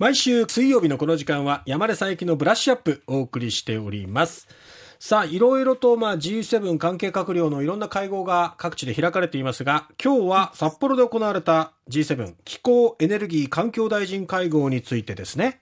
毎週水曜日のこの時間は山根さん行きのブラッシュアップお送りしております。さあ、いろいろと、まあ、G7 関係閣僚のいろんな会合が各地で開かれていますが、今日は札幌で行われた G7 気候エネルギー環境大臣会合についてですね。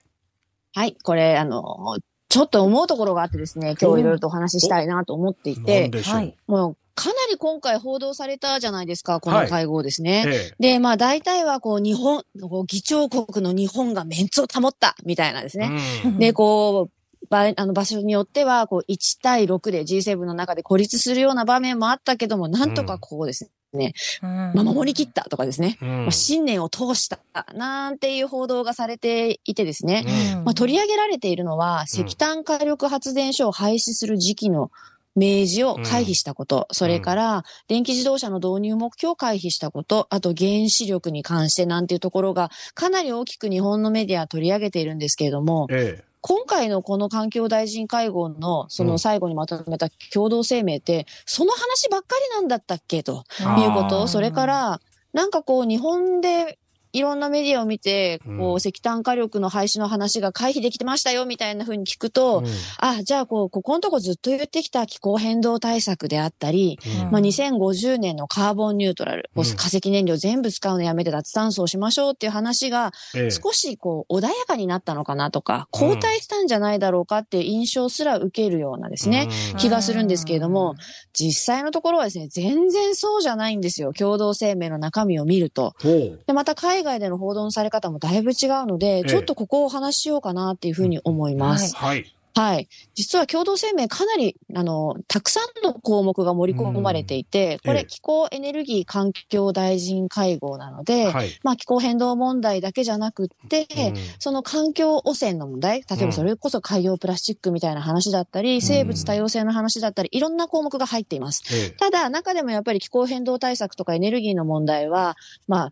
はい、これ、あの、ちょっと思うところがあってですね、今日いろいろとお話ししたいなと思っていて、はい、もうかなり今回報道されたじゃないですか、この会合ですね。はいええ、で、まあ大体はこう日本、こう議長国の日本がメンツを保ったみたいなですね。うん、で、こう、場あの場所によっては、こう、1対6で G7 の中で孤立するような場面もあったけども、なんとかこうですね、うん、まあ、守り切ったとかですね、うん、まあ、信念を通したなんていう報道がされていてですね、うん、まあ、取り上げられているのは、石炭火力発電所を廃止する時期の明示を回避したこと、それから、電気自動車の導入目標を回避したこと、あと原子力に関してなんていうところが、かなり大きく日本のメディアは取り上げているんですけれども、ええ。今回のこの環境大臣会合のその最後にまとめた共同声明って、その話ばっかりなんだったっけということ、それから、なんかこう日本でいろんなメディアを見て、こう、石炭火力の廃止の話が回避できてましたよ、みたいな風に聞くと、うん、あ、じゃあ、こう、ここのとこずっと言ってきた気候変動対策であったり、うん、まあ、2050年のカーボンニュートラル、うん、化石燃料全部使うのやめて脱炭素をしましょうっていう話が、少しこう、穏やかになったのかなとか、後退したんじゃないだろうかっていう印象すら受けるようなですね、気がするんですけれども、実際のところはですね、全然そうじゃないんですよ。共同声明の中身を見ると。で、また海海外での報道のされ方もだいぶ違うので、ちょっとここをお話ししようかなっていうふうに思います。はい。はい。実は共同声明かなり、あの、たくさんの項目が盛り込まれていて、これ気候エネルギー環境大臣会合なので、はい、まあ気候変動問題だけじゃなくって、うん、その環境汚染の問題、例えばそれこそ海洋プラスチックみたいな話だったり、生物多様性の話だったり、いろんな項目が入っています。ただ、中でもやっぱり気候変動対策とかエネルギーの問題は、まあ、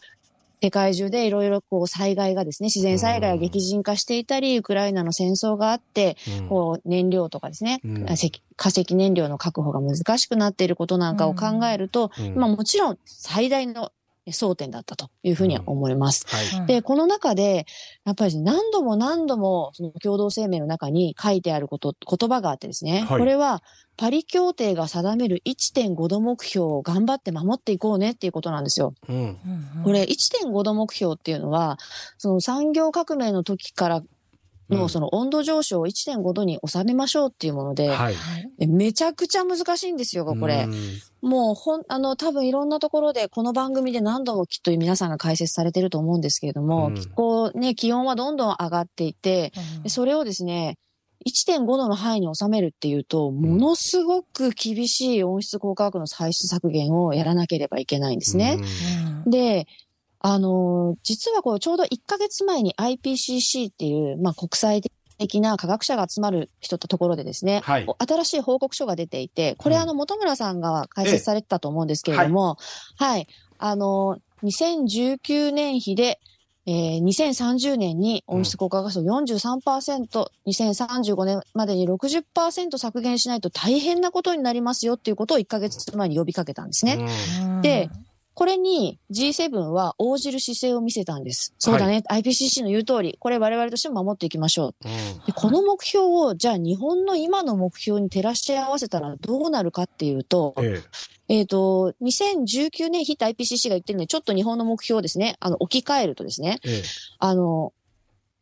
世界中でいろいろこう災害がですね、自然災害が激甚化していたり、ウクライナの戦争があって、こう燃料とかですね、化石燃料の確保が難しくなっていることなんかを考えると、まあもちろん最大の争点だったというふうには思います。はい、で、この中で、やっぱり何度も何度もその共同声明の中に書いてあること、言葉があってですね、はい、これはパリ協定が定める1.5度目標を頑張って守っていこうねっていうことなんですよ。うん、これ1.5度目標っていうのは、その産業革命の時からのその温度上昇を1.5度に収めましょうっていうもので、はい、めちゃくちゃ難しいんですよ、これ。もうほん、あの、多分いろんなところで、この番組で何度もきっと皆さんが解説されてると思うんですけれども、うん、気候ね、気温はどんどん上がっていて、うん、それをですね、1.5度の範囲に収めるっていうと、ものすごく厳しい温室効果ガスの排出削減をやらなければいけないんですね。うん、で、あの、実はこう、ちょうど1ヶ月前に IPCC っていう、まあ、国際的な科学者が集まる人とところでですね、はい、新しい報告書が出ていて、これ、あの、本村さんが解説されてたと思うんですけれども、はい、はい、あの、2019年比で、えー、2030年に温室効果ガスを43%、うん、2035年までに60%削減しないと大変なことになりますよっていうことを1ヶ月前に呼びかけたんですね。で、これに G7 は応じる姿勢を見せたんです。そうだね。はい、IPCC の言う通り、これ我々としても守っていきましょう。うん、でこの目標を、じゃあ日本の今の目標に照らし合わせたらどうなるかっていうと、えええー、と、2019年ヒット IPCC が言ってるので、ちょっと日本の目標をですね、あの、置き換えるとですね、ええ、あの、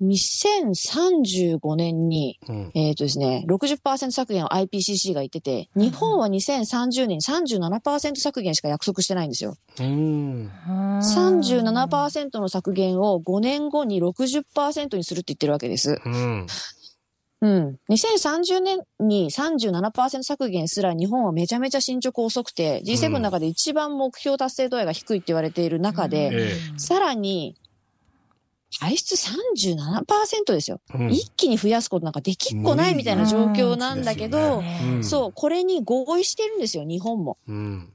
2035年に、うん、えっ、ー、とですね、60%削減を IPCC が言ってて、日本は2030年に37%削減しか約束してないんですよ。うん、37%の削減を5年後に60%にするって言ってるわけです。うんうん。2030年に37%削減すら日本はめちゃめちゃ進捗遅くて、G7 の中で一番目標達成度合いが低いって言われている中で、うん、さらに排出37%ですよ、うん、一気に増やすことなんかできっこないみたいな状況なんだけど、ね、そう、これに合意してるんですよ、日本も。うん。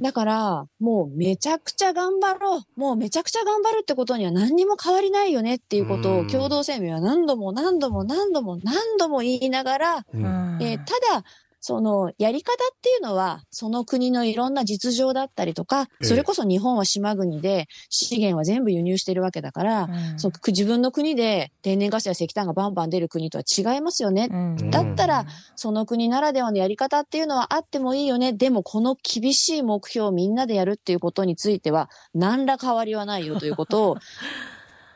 だから、もうめちゃくちゃ頑張ろう。もうめちゃくちゃ頑張るってことには何にも変わりないよねっていうことを共同声明は何度も何度も何度も何度も言いながら、うん、えー、ただ、その、やり方っていうのは、その国のいろんな実情だったりとか、それこそ日本は島国で資源は全部輸入してるわけだから、うん、そ自分の国で天然ガスや石炭がバンバン出る国とは違いますよね。うん、だったら、その国ならではのやり方っていうのはあってもいいよね。でも、この厳しい目標をみんなでやるっていうことについては、何ら変わりはないよということを、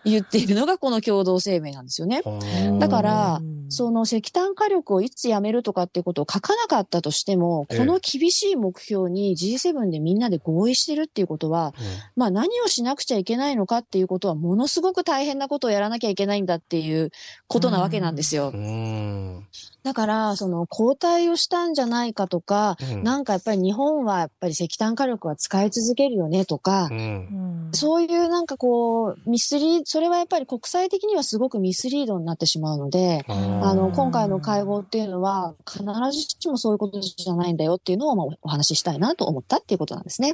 言っているのがこの共同声明なんですよね。だから、その石炭火力をいつやめるとかっていうことを書かなかったとしても、この厳しい目標に G7 でみんなで合意してるっていうことは、まあ何をしなくちゃいけないのかっていうことは、ものすごく大変なことをやらなきゃいけないんだっていうことなわけなんですよ。だから、その交代をしたんじゃないかとか、うん、なんかやっぱり日本はやっぱり石炭火力は使い続けるよねとか、うん、そういうなんかこう、ミスリー、それはやっぱり国際的にはすごくミスリードになってしまうので、あの、今回の会合っていうのは必ずしもそういうことじゃないんだよっていうのをまあお話ししたいなと思ったっていうことなんですね。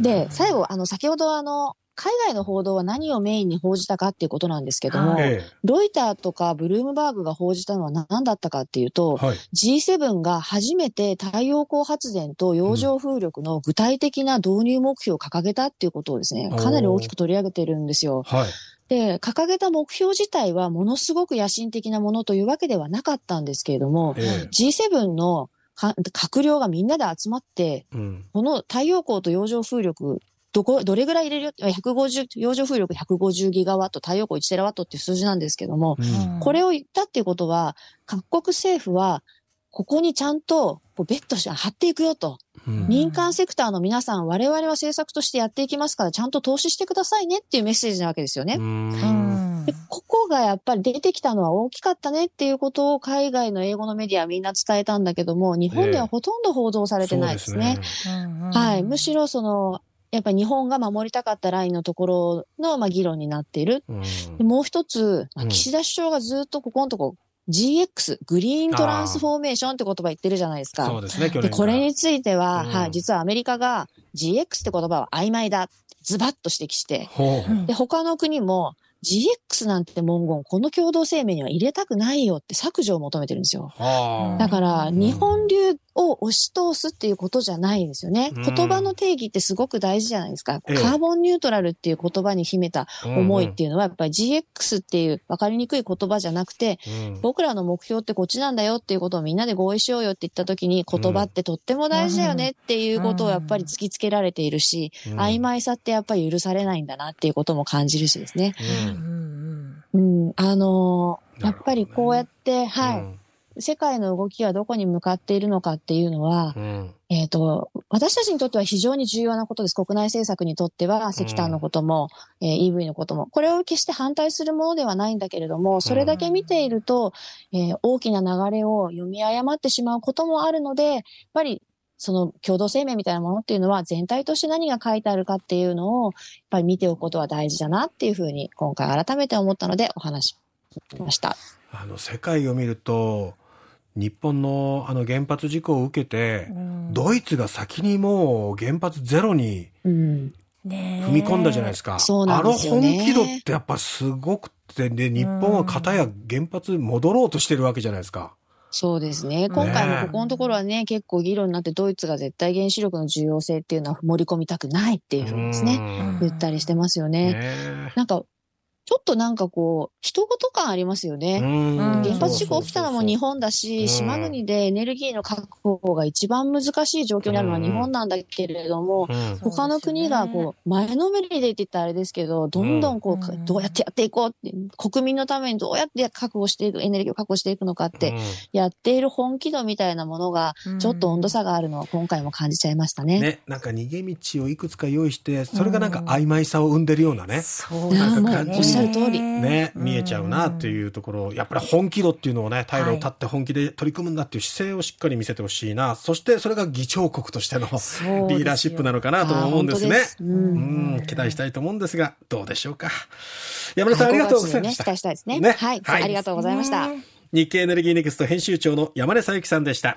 で、最後、あの、先ほどあの、海外の報道は何をメインに報じたかっていうことなんですけども、はい、ロイターとかブルームバーグが報じたのは何だったかっていうと、はい、G7 が初めて太陽光発電と洋上風力の具体的な導入目標を掲げたっていうことをですね、かなり大きく取り上げてるんですよ。はい。で、掲げた目標自体はものすごく野心的なものというわけではなかったんですけれども、ええ、G7 の閣僚がみんなで集まって、うん、この太陽光と洋上風力どこ、どれぐらい入れる、150、洋上風力150ギガワット、太陽光1テラワットっていう数字なんですけども、うん、これを言ったっていうことは、各国政府は、ここにちゃんとこうベットして貼っていくよと、うん。民間セクターの皆さん、我々は政策としてやっていきますから、ちゃんと投資してくださいねっていうメッセージなわけですよね。でここがやっぱり出てきたのは大きかったねっていうことを海外の英語のメディアはみんな伝えたんだけども、日本ではほとんど報道されてないですね。えーすねはい。むしろその、やっぱり日本が守りたかったラインのところの、まあ、議論になっている。うん、もう一つ、まあ、岸田首相がずっとここのとこ、GX、グリーントランスフォーメーションって言葉言ってるじゃないですか。そうですね、で、これについては、うん、はい、実はアメリカが GX って言葉は曖昧だ。ズバッと指摘して、で、他の国も GX なんて文言、この共同声明には入れたくないよって削除を求めてるんですよ。だから、日本流を押し通すっていうことじゃないんですよね。言葉の定義ってすごく大事じゃないですか。カーボンニュートラルっていう言葉に秘めた思いっていうのは、やっぱり GX っていう分かりにくい言葉じゃなくて、僕らの目標ってこっちなんだよっていうことをみんなで合意しようよって言った時に、言葉ってとっても大事だよねっていうことをやっぱり突きつけられているし、曖昧さってやっぱり許されないんだなっていうことも感じるしですね。うん、あのー、やっぱりこうやって、はい。世界の動きはどこに向かっているのかっていうのは、うん、えっ、ー、と、私たちにとっては非常に重要なことです。国内政策にとっては、石炭のことも、うん、えー、EV のことも。これを決して反対するものではないんだけれども、それだけ見ていると、えー、大きな流れを読み誤ってしまうこともあるので、やっぱりその共同声明みたいなものっていうのは全体として何が書いてあるかっていうのをやっぱり見ておくことは大事だなっていうふうに今回改めて思ったのでお話しました。あの世界を見ると日本のあの原発事故を受けて、うん、ドイツが先にもう原発ゼロに踏み込んだじゃないですか。すね、あの本気度ってやっぱすごくて、で、日本は片や原発戻ろうとしてるわけじゃないですか。そうですね。今回もここのところはね、結構議論になって、ドイツが絶対原子力の重要性っていうのは盛り込みたくないっていうふうにですね、言ったりしてますよね。ねなんか、ちょっとなんかこう、人事感ありますよね。原発事故起きたのも日本だし、島国でエネルギーの確保が一番難しい状況にあるのは日本なんだけれども、他の国がこう、前のめりでって言ったらあれですけど、どんどんこう、どうやってやっていこうって、国民のためにどうやって確保していく、エネルギーを確保していくのかって、やっている本気度みたいなものが、ちょっと温度差があるのを今回も感じちゃいましたね。ね、なんか逃げ道をいくつか用意して、それがなんか曖昧さを生んでるようなね。そうなんか感じ。しゃる通り。ね、見えちゃうなっていうところ、やっぱり本気度っていうのをね、退路を立って本気で取り組むんだっていう姿勢をしっかり見せてほしいな。そしてそれが議長国としてのリーダーシップなのかなと思うんですね。すうん、期待したいと思うんですが、どうでしょうか。山田さん、ありがとうございました。期待したいですね。ねはい、はい、ありがとうございました。日経エネルギーネクスト編集長の山根佐幸さんでした。